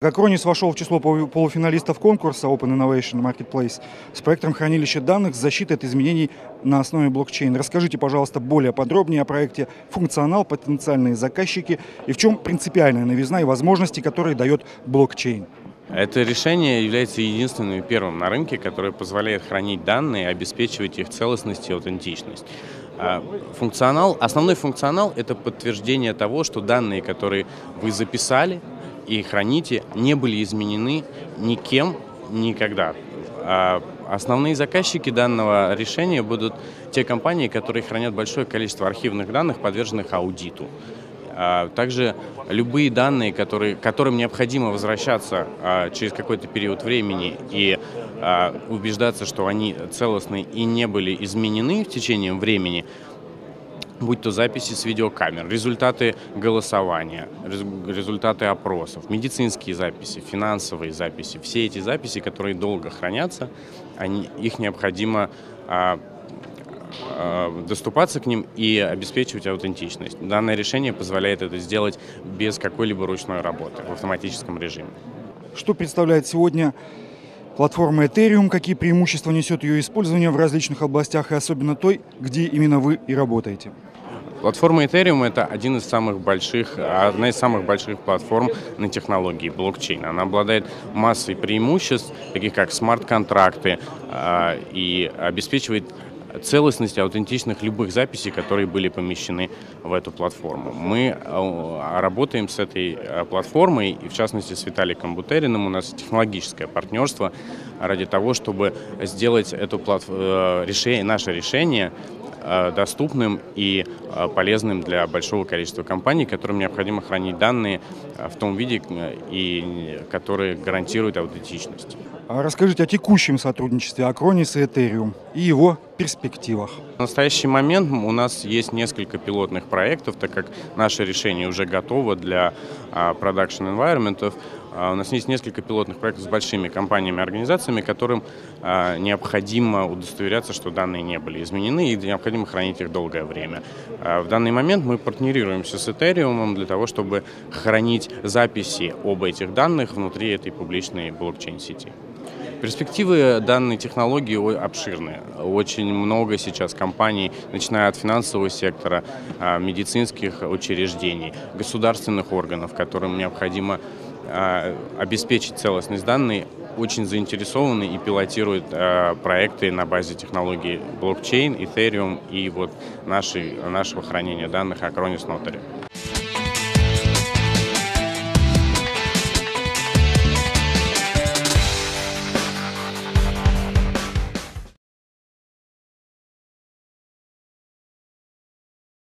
Acronis вошел в число полуфиналистов конкурса Open Innovation Marketplace с проектом хранилища данных с защитой от изменений на основе блокчейн. Расскажите, пожалуйста, более подробнее о проекте, функционал, потенциальные заказчики и в чем принципиальная новизна и возможности, которые дает блокчейн. Это решение является единственным и первым на рынке, которое позволяет хранить данные и обеспечивать их целостность и аутентичность. А, функционал, основной функционал – это подтверждение того, что данные, которые вы записали, и храните не были изменены никем никогда. А основные заказчики данного решения будут те компании, которые хранят большое количество архивных данных, подверженных аудиту. А также любые данные, которые, которым необходимо возвращаться а, через какой-то период времени и убеждаться, что они целостны и не были изменены в течение времени, будь то записи с видеокамер, результаты голосования, результаты опросов, медицинские записи, финансовые записи. Все эти записи, которые долго хранятся, они, их необходимо а, а, доступаться к ним и обеспечивать аутентичность. Данное решение позволяет это сделать без какой-либо ручной работы в автоматическом режиме. Что представляет сегодня платформа Ethereum, какие преимущества несет ее использование в различных областях и особенно той, где именно вы и работаете? Платформа Ethereum это один из самых больших, одна из самых больших платформ на технологии блокчейн. Она обладает массой преимуществ, таких как смарт-контракты, а, и обеспечивает целостность аутентичных любых записей, которые были помещены в эту платформу. Мы а, работаем с этой а, платформой, и в частности с Виталиком Бутериным у нас технологическое партнерство ради того, чтобы сделать эту платформу, э, решение, наше решение доступным и э, полезным для большого количества компаний, которым необходимо хранить данные э, в том виде, и которые гарантируют аутентичность. А расскажите о текущем сотрудничестве Acronis и Ethereum и его перспективах. В настоящий момент у нас есть несколько пилотных проектов, так как наше решение уже готово для production environment. У нас есть несколько пилотных проектов с большими компаниями и организациями, которым необходимо удостоверяться, что данные не были изменены и необходимо хранить их долгое время. В данный момент мы партнерируемся с Ethereum для того, чтобы хранить записи об этих данных внутри этой публичной блокчейн-сети. Перспективы данной технологии обширные. Очень много сейчас компаний, начиная от финансового сектора, а, медицинских учреждений, государственных органов, которым необходимо а, обеспечить целостность данных, очень заинтересованы и пилотируют а, проекты на базе технологий блокчейн, Ethereum и вот нашей, нашего хранения данных Acronis Notary.